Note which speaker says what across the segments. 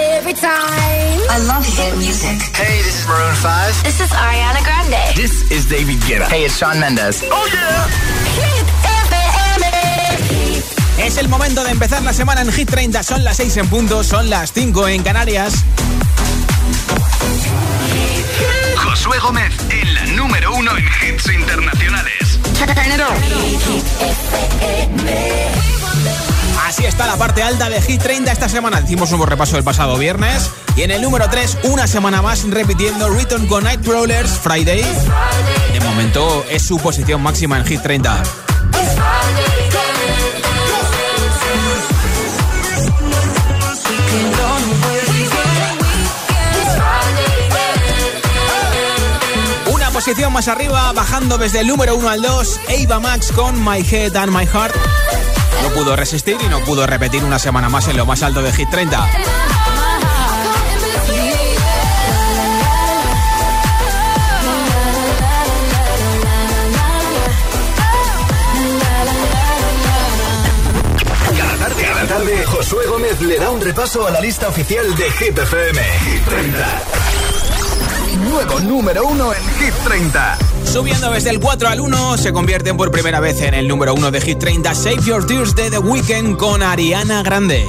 Speaker 1: every time. I love hit music.
Speaker 2: Hey, this is Maroon 5.
Speaker 1: This is Ariana Grande.
Speaker 2: This is David Guetta. Hey, it's Shawn Mendes. Oh yeah.
Speaker 1: Hit FM.
Speaker 3: Es el momento de empezar la semana en Hit 30. Son las 6 en punto, son las 5 en Canarias.
Speaker 4: Josué Gómez en la número uno en hits internacionales.
Speaker 3: Así está la parte alta de Hit 30 esta semana. Hicimos un repaso del pasado viernes. Y en el número 3, una semana más repitiendo Return con Night Crawlers Friday. De momento es su posición máxima en Hit 30. Una posición más arriba, bajando desde el número 1 al 2, Ava Max con My Head and My Heart. No pudo resistir y no pudo repetir una semana más en lo más alto de Hit 30.
Speaker 4: Cada tarde, cada tarde, Josué Gómez le da un repaso a la lista oficial de Hit FM. Hit 30. Nuevo número uno en Hit 30.
Speaker 3: Subiendo desde el 4 al 1, se convierten por primera vez en el número 1 de Hit 30 Save Your Tears de The Weeknd con Ariana Grande.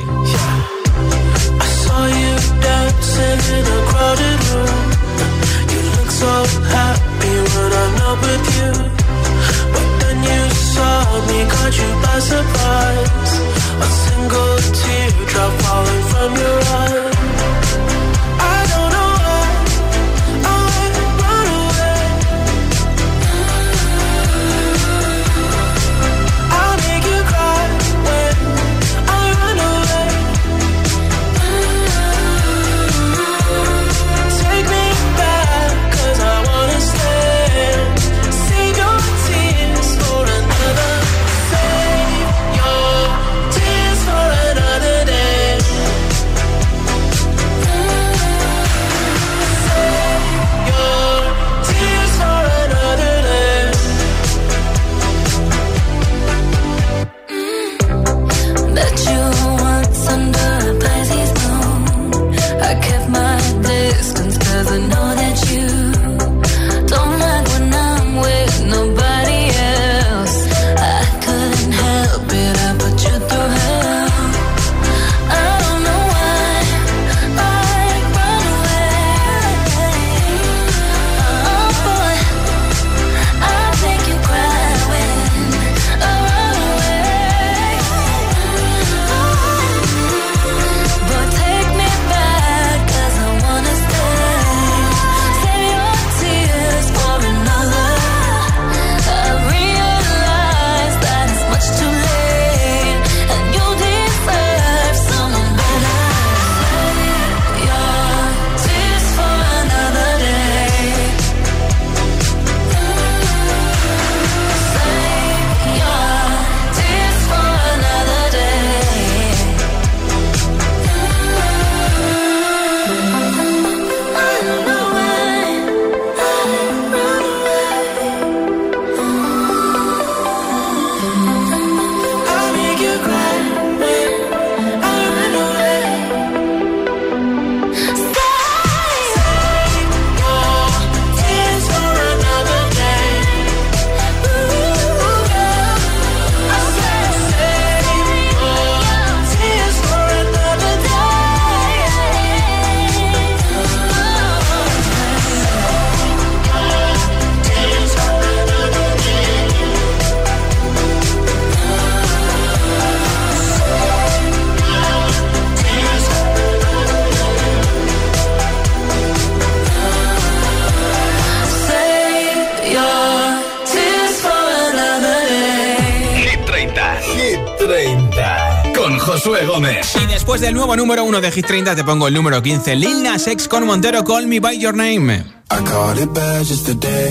Speaker 3: Del nuevo número 1 de Hit 30 te pongo el número 15, Lil Nas X con Montero, Call Me By Your Name.
Speaker 5: I caught it bad just today.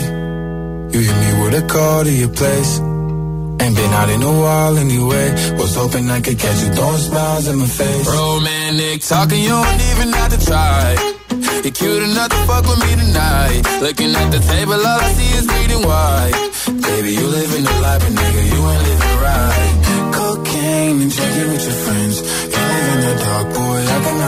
Speaker 5: You hit me with a call to your place. Ain't been out in a while anyway. Was hoping I could catch you throwing smiles in my face.
Speaker 6: Romantic talking, you don't even have to try. You're cute enough to fuck with me tonight. Looking at the table, all I see is bleeding white.
Speaker 5: Baby, you living the life, but nigga, you ain't living right. Cocaine and drinking with your friends.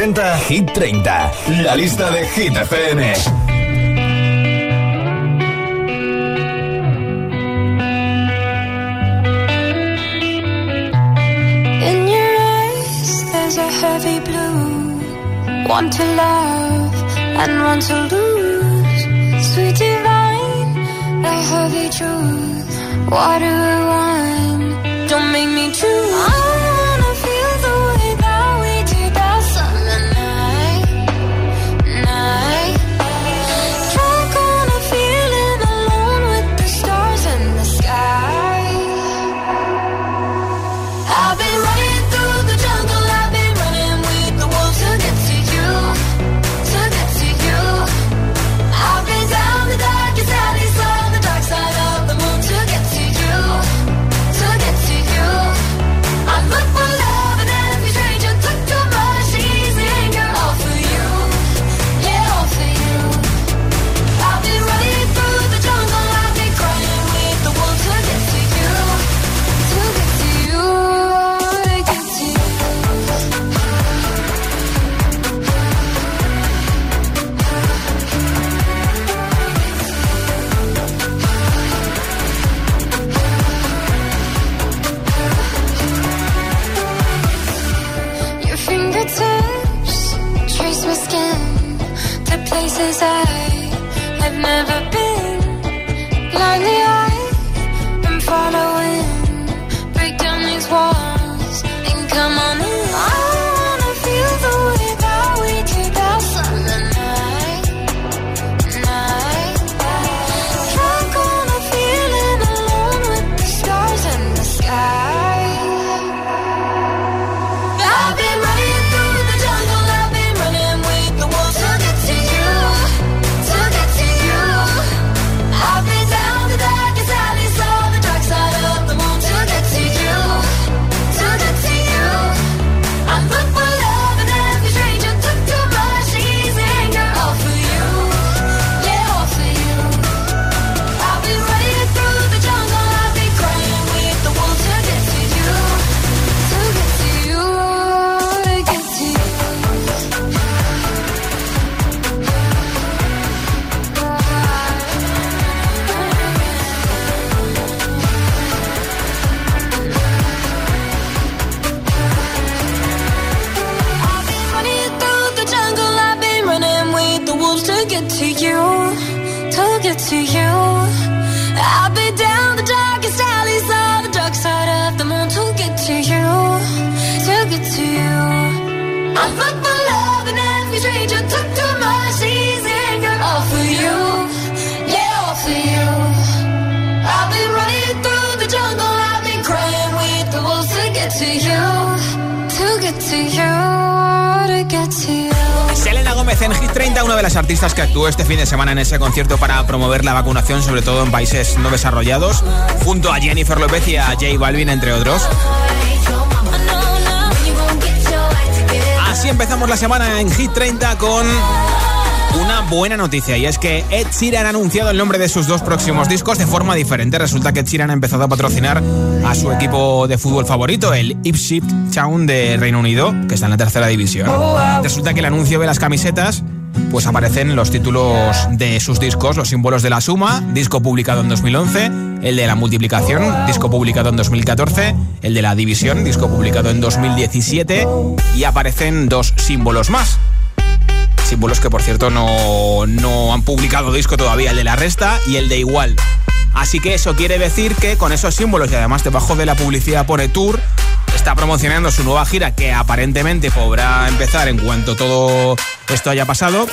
Speaker 7: presenta Hit 30, la lista de Hit FM.
Speaker 3: In your eyes, there's a heavy blue. One to love and one to lose. Sweet divine, the heavy truth. Water wine, don't make me choose. To get to you.
Speaker 1: en Hit 30, una de las artistas que actuó este fin de semana en ese concierto para promover la vacunación, sobre todo en países no desarrollados, junto a Jennifer López y a J Balvin, entre otros. Así empezamos la semana en Hit 30 con una buena noticia y es que Ed Sheeran ha anunciado el nombre de sus dos próximos discos de forma diferente. Resulta que Ed Sheeran ha empezado a patrocinar a su equipo de fútbol favorito, el Ipswich Town de Reino Unido, que está en la tercera división. Resulta que el anuncio de las camisetas pues aparecen los títulos de sus discos, los símbolos de la suma, disco publicado en 2011, el de la multiplicación, disco publicado en 2014, el de la división, disco publicado en 2017 y aparecen dos símbolos más símbolos que por cierto no, no han publicado disco todavía, el de la resta y el de igual. Así que eso quiere decir que con esos símbolos y además debajo de la publicidad pone Tour, está promocionando su nueva gira que aparentemente podrá empezar en cuanto todo esto haya pasado.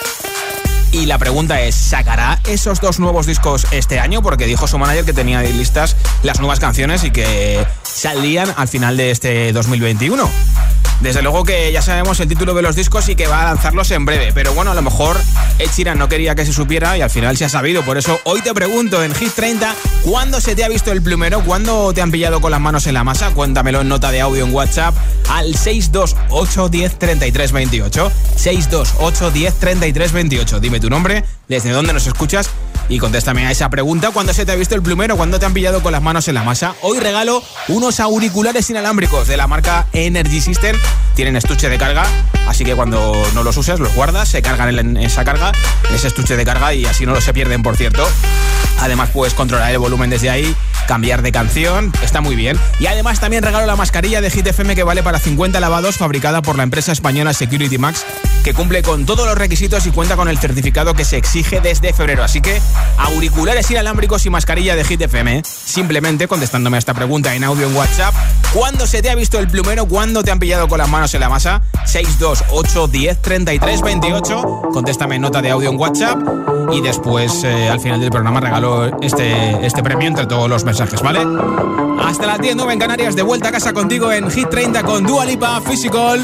Speaker 1: Y la pregunta es, ¿sacará esos dos nuevos discos este año? Porque dijo su manager que tenía listas las nuevas canciones y que saldrían al final de este 2021. Desde luego que ya sabemos el título de los discos y que va a lanzarlos en breve. Pero bueno, a lo mejor Ed Sheeran no quería que se supiera y al final se ha sabido. Por eso hoy te pregunto en Hit 30, ¿cuándo se te ha visto el plumero? ¿Cuándo te han pillado con las manos en la masa? Cuéntamelo en nota de audio en WhatsApp al 628 10 33 28. 628 10 33 28. Dime tu nombre, desde dónde nos escuchas y contéstame a esa pregunta. ¿Cuándo se te ha visto el plumero? ¿Cuándo te han pillado con las manos en la masa? Hoy regalo unos auriculares inalámbricos de la marca Energy System tienen estuche de carga, así que cuando no los uses, los guardas, se cargan en esa carga, en ese estuche de carga y así no se pierden, por cierto. Además puedes controlar el volumen desde ahí, cambiar de canción, está muy bien. Y además también regalo la mascarilla de Hit FM que vale para 50 lavados fabricada por la empresa española Security Max, que cumple con todos los requisitos y cuenta con el certificado que se exige desde febrero. Así que auriculares inalámbricos y mascarilla de Hit FM. Simplemente contestándome a esta pregunta en audio en WhatsApp. ¿Cuándo se te ha visto el plumero? ¿Cuándo te han pillado con las manos en la masa? 628 10 33 28. Contéstame nota de audio en WhatsApp. Y después, eh, al final del programa, regalo este, este premio entre todos los mensajes, ¿vale? Hasta las 10, 9 en Canarias, de vuelta a casa contigo en Hit 30 con Dua Lipa Physical.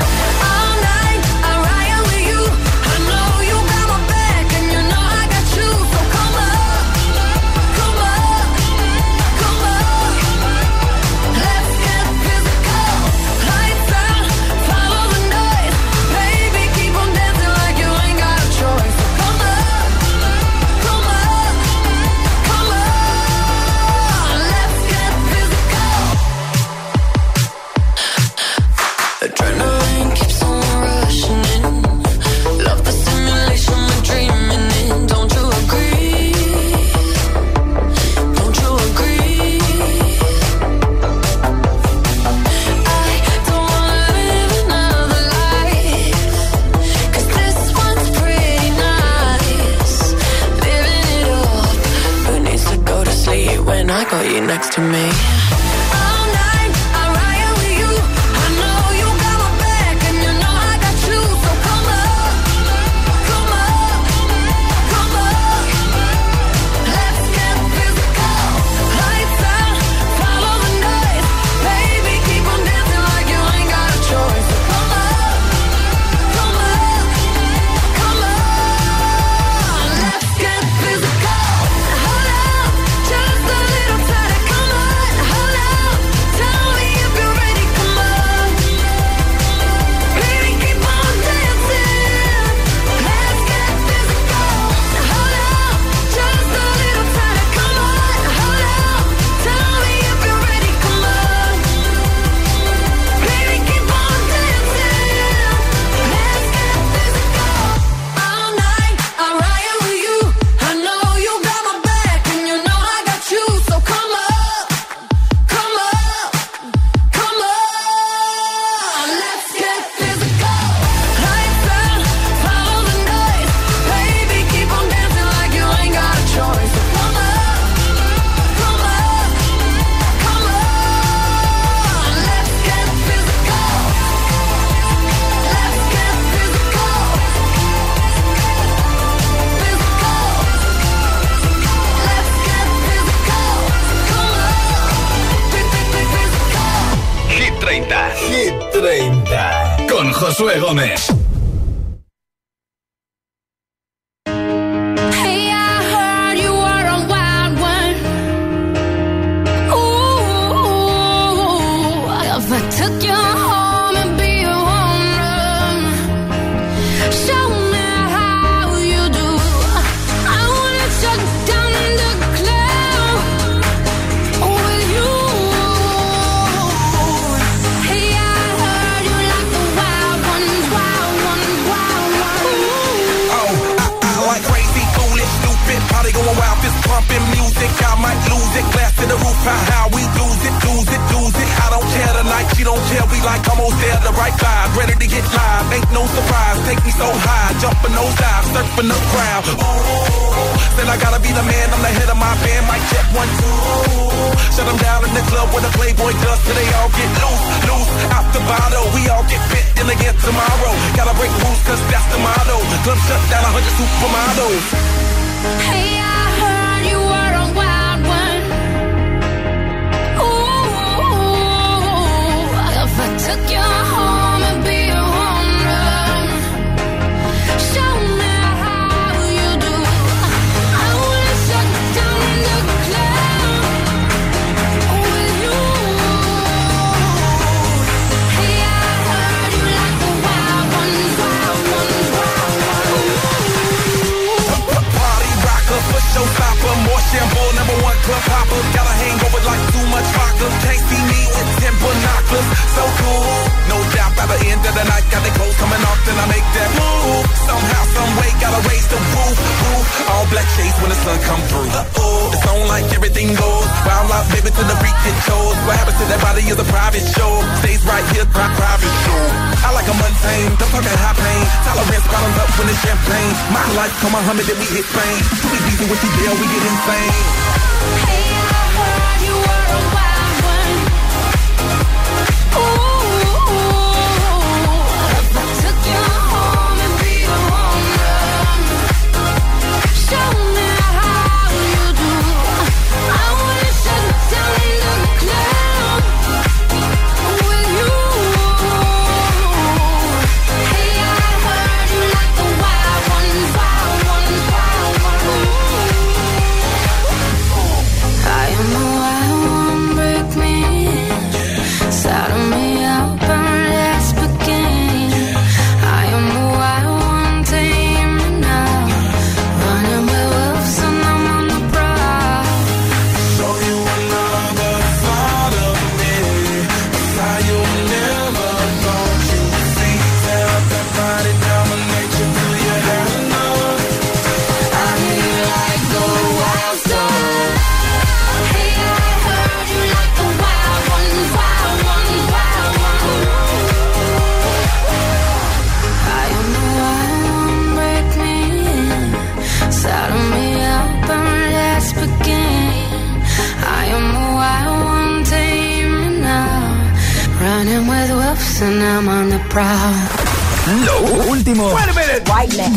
Speaker 7: último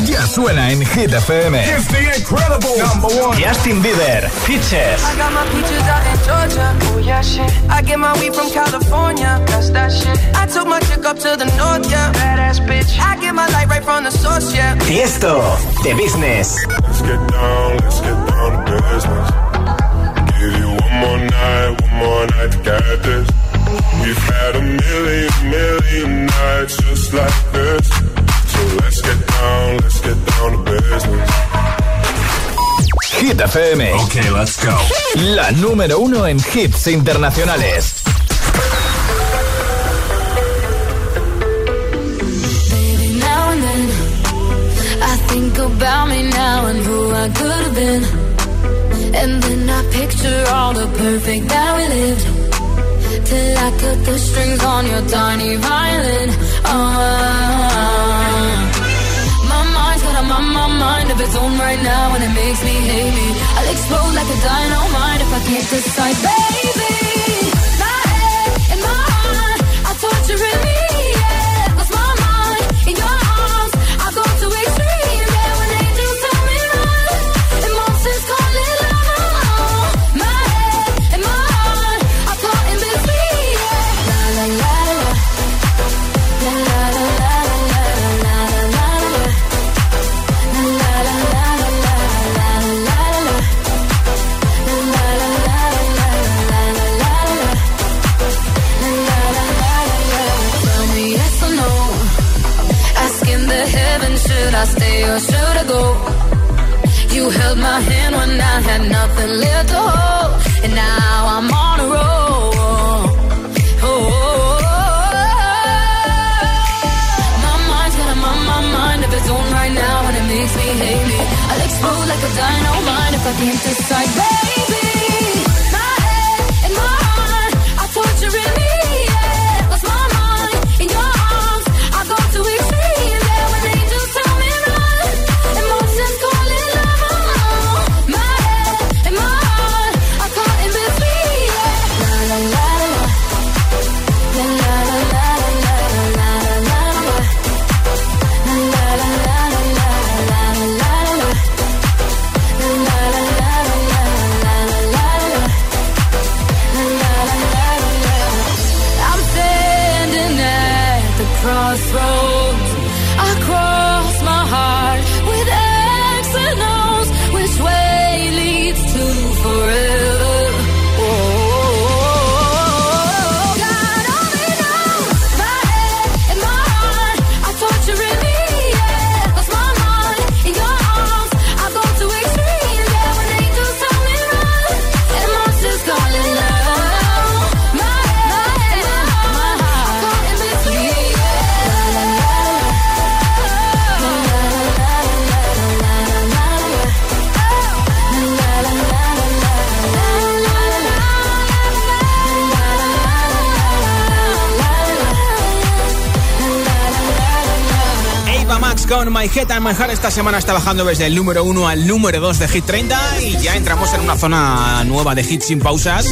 Speaker 7: ya suena en Hit FM.
Speaker 8: It's the incredible number one.
Speaker 7: Justin Bieber, Peaches.
Speaker 9: I got my peaches out in Georgia. Oh yeah, shit. I get my weed from California. That's that shit. I took my chick up to the north, yeah. Badass bitch. I get my light right from the source, yeah.
Speaker 10: Tiesto, The Business.
Speaker 11: Let's get down, let's get down to business. Give you one more night, one more night to get this. We've had a million, million nights just like this. So let's get down, let's get down to business.
Speaker 7: Hit FM.
Speaker 11: Ok, let's go.
Speaker 7: La número uno en hits internacionales.
Speaker 3: And then, I about me now and who I could have been. And then I picture all the perfect that we lived. till I cut the strings on your tiny violin. Oh. of its own right now and it makes me hate me. I'll explode like a dynamite if I can't decide, baby. My head and my heart, I torture it.
Speaker 1: Con My Head and My Heart esta semana está bajando desde el número 1 al número 2 de Hit 30 y ya entramos en una zona nueva de hits sin pausas.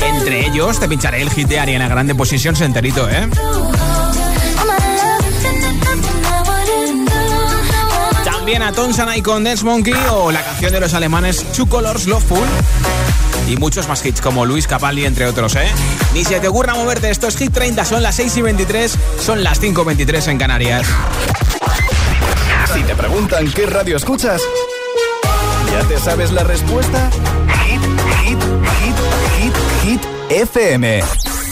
Speaker 1: Entre ellos te pincharé el hit de Ariana Grande Positions enterito, ¿eh? También a Tonsanay con Dance Monkey o la canción de los alemanes Two Colors Loveful. Y muchos más hits como Luis Capaldi, entre otros, ¿eh? Ni se te ocurra moverte, esto es Hit 30, son las 6 y 23, son las 5 y 23 en Canarias.
Speaker 4: Si te preguntan qué radio escuchas, ¿ya te sabes la respuesta? Hit, hit, hit, hit, hit, FM.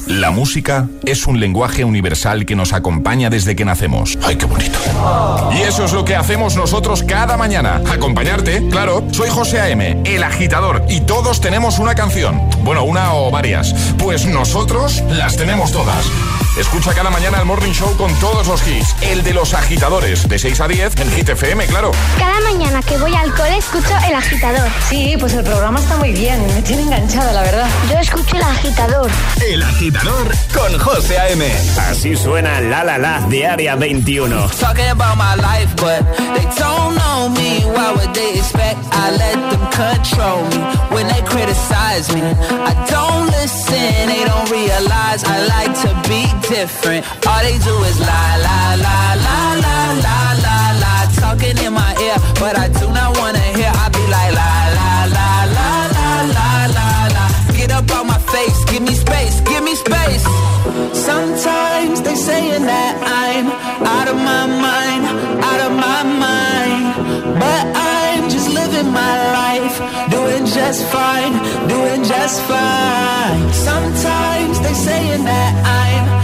Speaker 12: La música es un lenguaje universal que nos acompaña desde que nacemos. ¡Ay, qué bonito! Y eso es lo que hacemos nosotros cada mañana. Acompañarte, claro. Soy José A.M., el agitador, y todos tenemos una canción. Bueno, una o varias. Pues nosotros las tenemos todas. Escucha cada mañana el Morning Show con todos los hits. El de los agitadores, de 6 a 10 en Hit FM, claro.
Speaker 13: Cada mañana que voy al cole escucho El Agitador.
Speaker 14: Sí, pues el programa está muy bien, me tiene enganchada, la verdad.
Speaker 13: Yo escucho El Agitador.
Speaker 4: El agitador con José A.M.
Speaker 10: Así suena La La La de Área 21.
Speaker 15: Talking about my life, but they don't know me. Why would they expect I let them control me when they criticize me? I don't listen, they don't realize I like to be different. All they do is lie, lie, lie, lie, lie, lie, lie, lie. Talking in my ear, but I do not wanna hear. I be like lie, lie, lie, lie, lie, lie, lie, lie. Get up on my face, give me space, give me space. Sometimes they saying that I'm out of my mind, out of my mind, but I'm just living my life, doing just fine, doing just fine. Sometimes they saying that I'm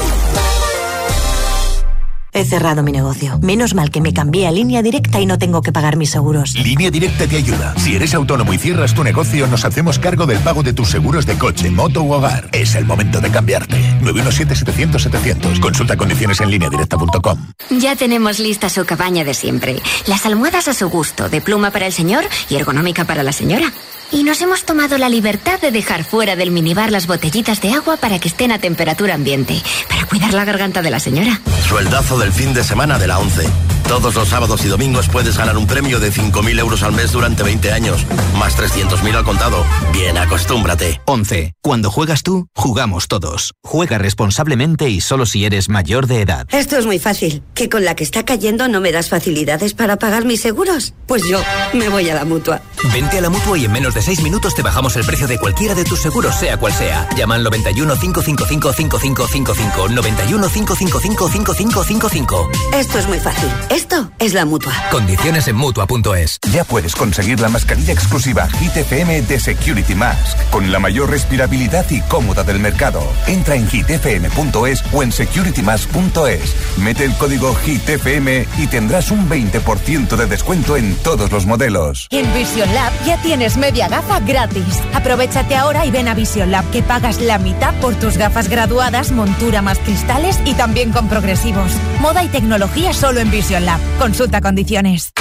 Speaker 16: He cerrado mi negocio. Menos mal que me cambié a línea directa y no tengo que pagar mis seguros.
Speaker 17: Línea Directa te ayuda. Si eres autónomo y cierras tu negocio, nos hacemos cargo del pago de tus seguros de coche, moto u hogar. Es el momento de cambiarte. 917-700-700. Consulta condiciones en lineadirecta.com.
Speaker 18: Ya tenemos lista su cabaña de siempre. Las almohadas a su gusto, de pluma para el señor y ergonómica para la señora. Y nos hemos tomado la libertad de dejar fuera del minibar las botellitas de agua para que estén a temperatura ambiente, para cuidar la garganta de la señora.
Speaker 19: Sueldazo del fin de semana de la 11. Todos los sábados y domingos puedes ganar un premio de 5.000 euros al mes durante 20 años, más 300.000 al contado. Bien, acostúmbrate.
Speaker 2: 11. Cuando juegas tú, jugamos todos. Juega responsablemente y solo si eres mayor de edad.
Speaker 20: Esto es muy fácil. ¿Que con la que está cayendo no me das facilidades para pagar mis seguros? Pues yo me voy a la mutua.
Speaker 21: Vente a la mutua y en menos de 6 minutos te bajamos el precio de cualquiera de tus seguros, sea cual sea. Llama al 91 555 5555. 91 555 5555.
Speaker 20: Esto es muy fácil. Esto es la mutua.
Speaker 21: Condiciones en mutua.es.
Speaker 22: Ya puedes conseguir la mascarilla exclusiva Hit FM de Security Mask, con la mayor respirabilidad y cómoda del mercado. Entra en hitfm.es o en securitymask.es. Mete el código HITFM y tendrás un 20% de descuento en todos los modelos.
Speaker 23: En Vision Lab ya tienes media gafa gratis. Aprovechate ahora y ven a Vision Lab que pagas la mitad por tus gafas graduadas, montura más cristales y también con progresivos. Moda y tecnología solo en Vision Consulta condiciones.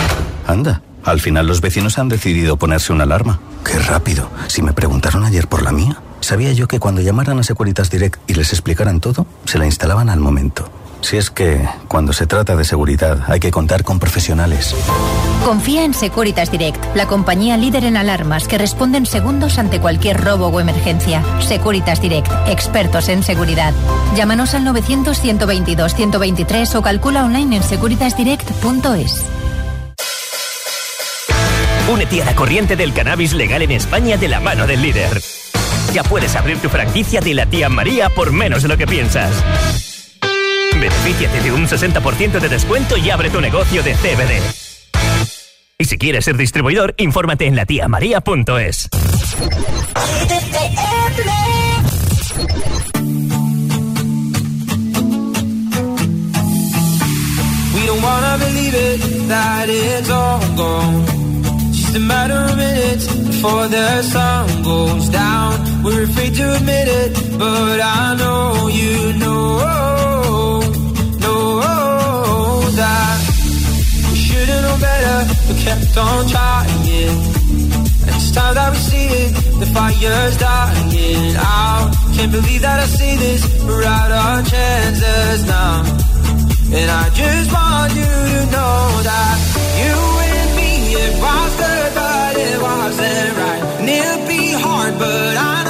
Speaker 24: Anda, al final los vecinos han decidido ponerse una alarma. Qué rápido. Si me preguntaron ayer por la mía, sabía yo que cuando llamaran a Securitas Direct y les explicaran todo, se la instalaban al momento. Si es que, cuando se trata de seguridad, hay que contar con profesionales.
Speaker 25: Confía en Securitas Direct, la compañía líder en alarmas que responde en segundos ante cualquier robo o emergencia. Securitas Direct, expertos en seguridad. Llámanos al 900-122-123 o calcula online en securitasdirect.es.
Speaker 26: Únete a la corriente del cannabis legal en España de la mano del líder. Ya puedes abrir tu franquicia de la tía María por menos de lo que piensas. Benefíciate de un 60% de descuento y abre tu negocio de CBD. Y si quieres ser distribuidor, infórmate en latiamaria.es.
Speaker 27: We don't wanna believe it, that it's all gone. Just a matter of minutes before the sun goes down. We're afraid to admit it, but I know you know, better, but kept on trying. And it's time that we see it, the fire's dying out. Can't believe that I see this, we're out our chances now. And I just want you to know that you and me, it was good, but it wasn't right. And it'll be hard, but I know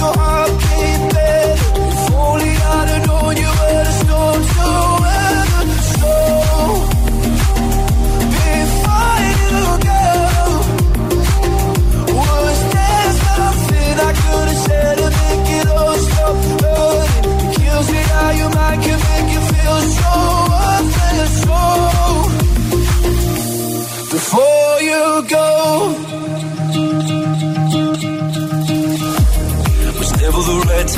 Speaker 27: your heart.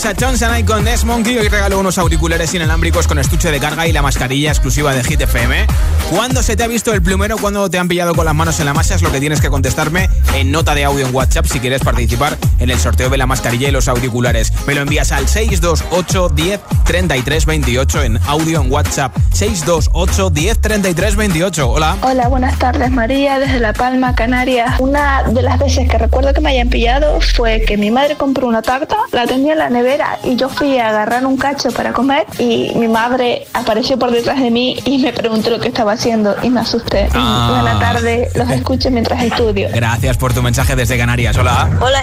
Speaker 1: 30, aquí tenías a Johnson con Des Monkey. Hoy regalo unos auriculares inalámbricos con estuche de carga y la mascarilla exclusiva de Hit FM. ¿Cuándo se te ha visto el plumero? ¿Cuándo te han pillado con las manos en la masa? Es lo que tienes que contestarme en nota de audio en WhatsApp si quieres participar en el sorteo de la mascarilla y los auriculares. Me lo envías al 628 10 33 28 en audio en WhatsApp. 628 10 33 28. Hola.
Speaker 28: Hola, buenas tardes María, desde La Palma, Canarias. Una de las veces que recuerdo que me hayan pillado fue que mi madre compró una tarta, la tenía en la nevera y yo fui a agarrar un cacho para comer y mi madre apareció por detrás de mí y me preguntó lo que estaba haciendo y me asusté.
Speaker 1: Ah.
Speaker 28: Buena tarde, los escucho mientras estudio.
Speaker 1: Gracias por tu mensaje desde Canarias. Hola.
Speaker 29: Hola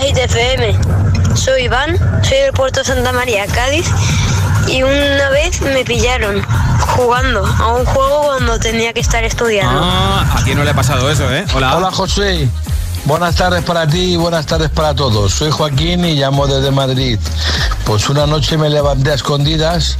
Speaker 29: Soy Iván, soy del puerto Santa María, Cádiz y una vez me pillaron jugando a un juego cuando tenía que estar estudiando.
Speaker 1: Ah, a quién no le ha pasado eso, ¿eh? Hola.
Speaker 24: Hola José. Buenas tardes para ti y buenas tardes para todos. Soy Joaquín y llamo desde Madrid. Pues una noche me levanté a escondidas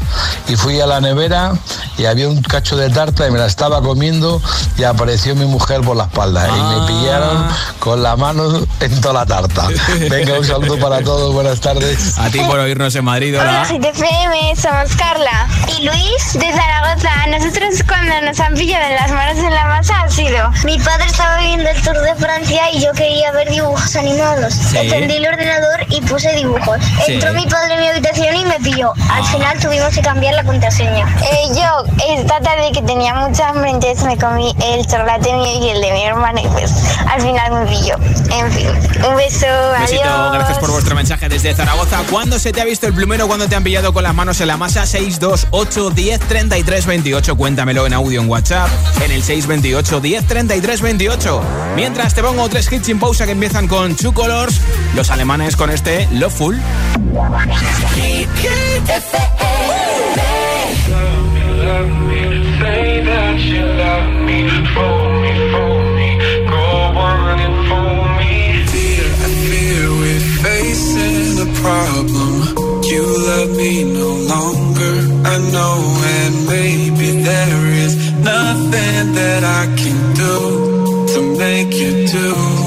Speaker 24: y fui a la nevera y había un cacho de tarta y me la estaba comiendo y apareció mi mujer por la espalda y me pillaron con la mano en toda la tarta. Venga, un saludo para todos, buenas tardes.
Speaker 1: A ti por oírnos en Madrid,
Speaker 13: Hola, GTFM, somos Carla y Luis de Zaragoza. Nosotros cuando nos han pillado en las manos en la masa ha sido... Mi padre estaba viendo el Tour de Francia y yo quería ver dibujos animados.
Speaker 30: Sí.
Speaker 13: Encendí el ordenador y puse dibujos.
Speaker 30: Sí.
Speaker 13: Entró mi padre en mi habitación y me pilló. Al final tuvimos que cambiar la contraseña. Eh, yo esta tarde que tenía mucha hambre, entonces me comí el chocolate mío y el de mi hermana y pues al final me pilló. En fin, un beso,
Speaker 1: Besito,
Speaker 13: adiós.
Speaker 1: gracias por vuestro mensaje desde Zaragoza. ¿Cuándo se te ha visto el plumero? ¿Cuándo te han pillado con las manos en la masa? 628 10 33 28. Cuéntamelo en audio en WhatsApp en el 628 10 33 28. Mientras te pongo tres hits sin pausa que empiezan con Two Colors, los alemanes con este Loveful.
Speaker 31: There is nothing that I can do to make you do.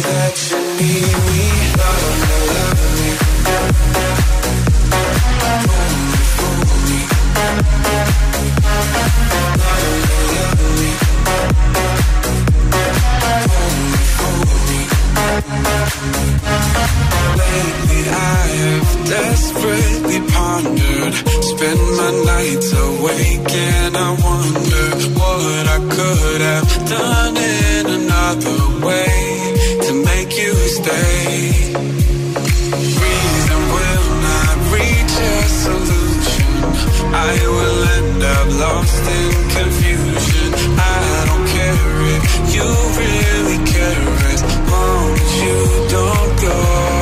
Speaker 31: that you need me, love me, love me. Lately I have desperately pondered Spend my nights awake and I wonder What I could have done in another way To make you stay. Reason will not reach a solution. I will end up lost in confusion. I don't care if you really care. As long as you don't go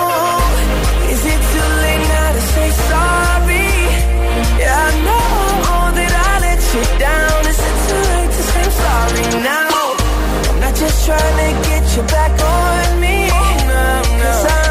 Speaker 9: you down. Is it too late to say sorry now? I'm not just trying to get you back on me. Cause I'm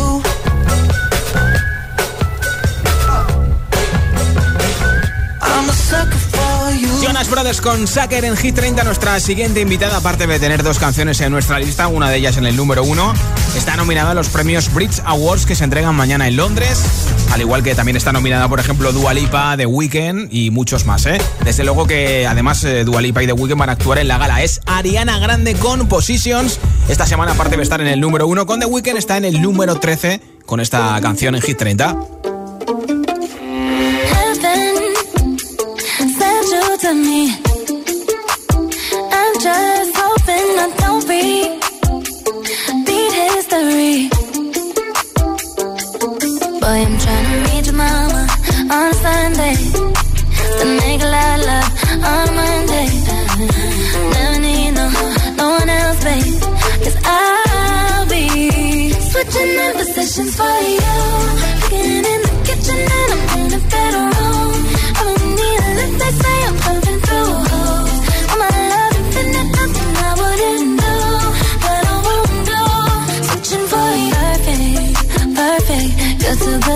Speaker 1: Con Saker en Hit 30. Nuestra siguiente invitada, aparte de tener dos canciones en nuestra lista, una de ellas en el número uno, está nominada a los premios Bridge Awards que se entregan mañana en Londres. Al igual que también está nominada, por ejemplo, Dua Lipa, The Weeknd y muchos más. ¿eh? Desde luego que además eh, Dua Lipa y The Weeknd van a actuar en la gala. Es Ariana Grande con Positions. Esta semana, aparte de estar en el número uno con The Weeknd, está en el número 13 con esta canción en Hit 30.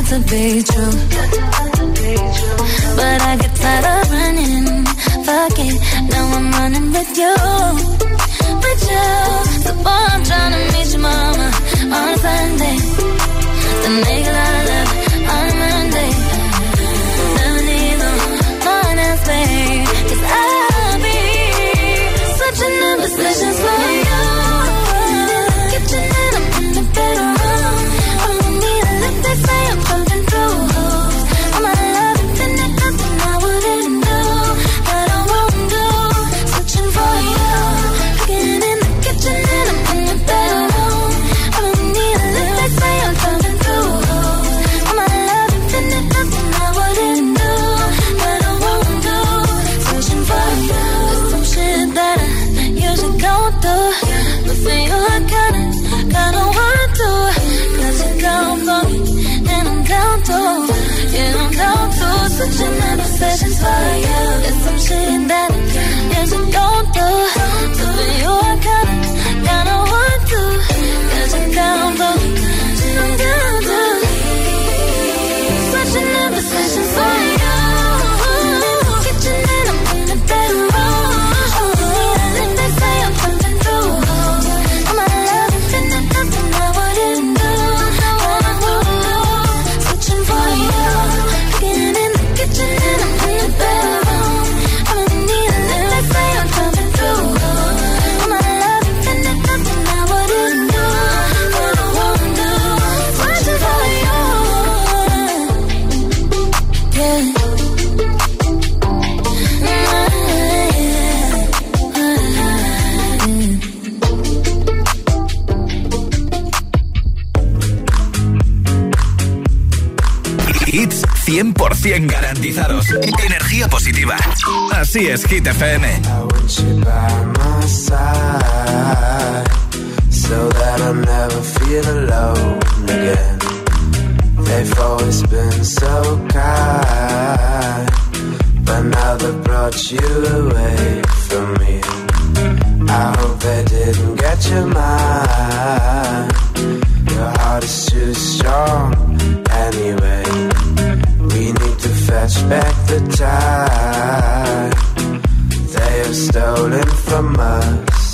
Speaker 3: to be true. But I get tired of running. Fuck it, now I'm running with you. With you. So boy, I'm trying to meet your mama on a Sunday. The nigga I love. Hit FM. Side, so that I never feel alone again. They've always been so kind, but now they brought you
Speaker 32: away from me. I hope they didn't get your mind. Your heart is too strong anyway. We need to fetch back the time have stolen from us.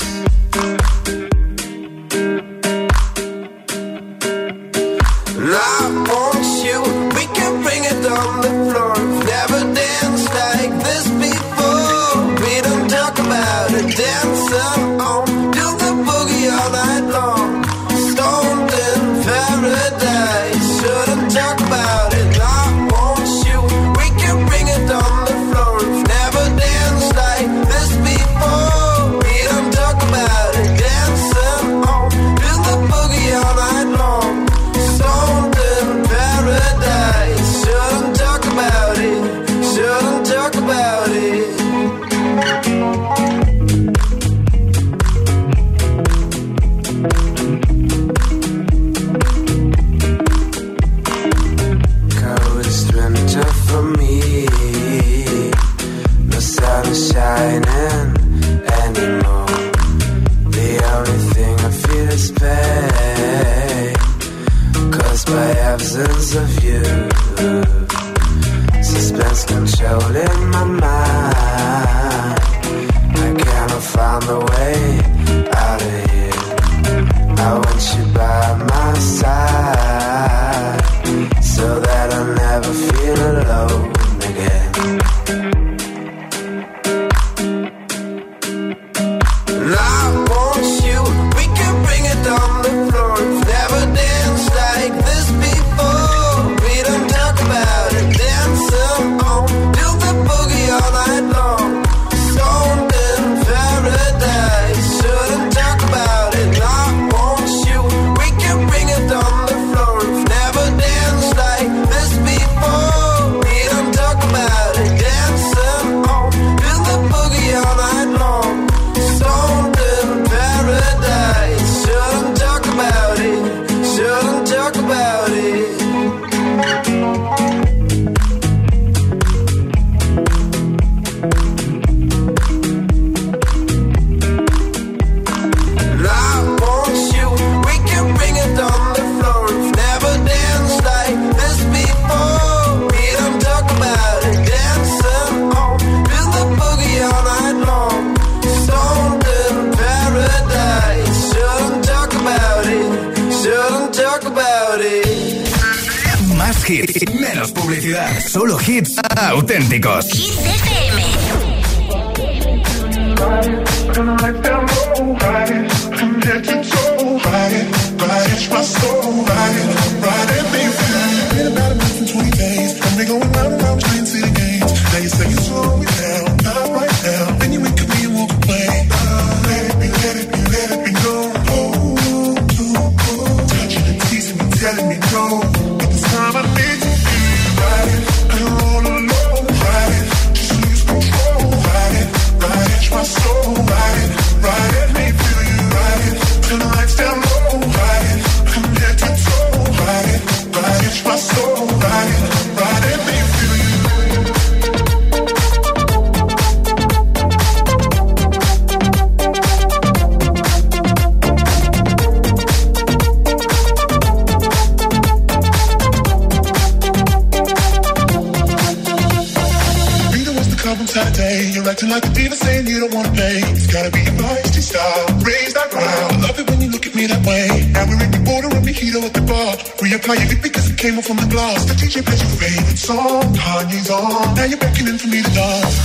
Speaker 32: playing it because it came off on the glass. The DJ plays your favorite song, Kanye's on. Now you're beckoning for me to dance.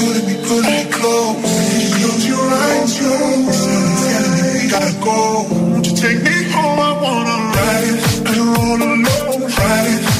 Speaker 32: Put me, put me, close. Close your eyes, close your eyes. Telling me we gotta go. Won't you take me home? I wanna ride it. I don't wanna know. Ride it.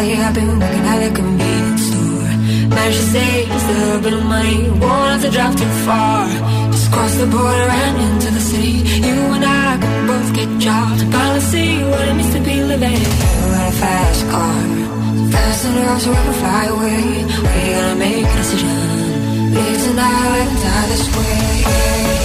Speaker 3: I've been working at a convenience store. Managed to save just a little bit of money. Won't have to drive too far. Just cross the border and into the city. You and I can both get jobs. Finally see what it means to be living. You got a fast car. Fast enough so we can fly away. We gotta make a decision. Leave tonight, die this way.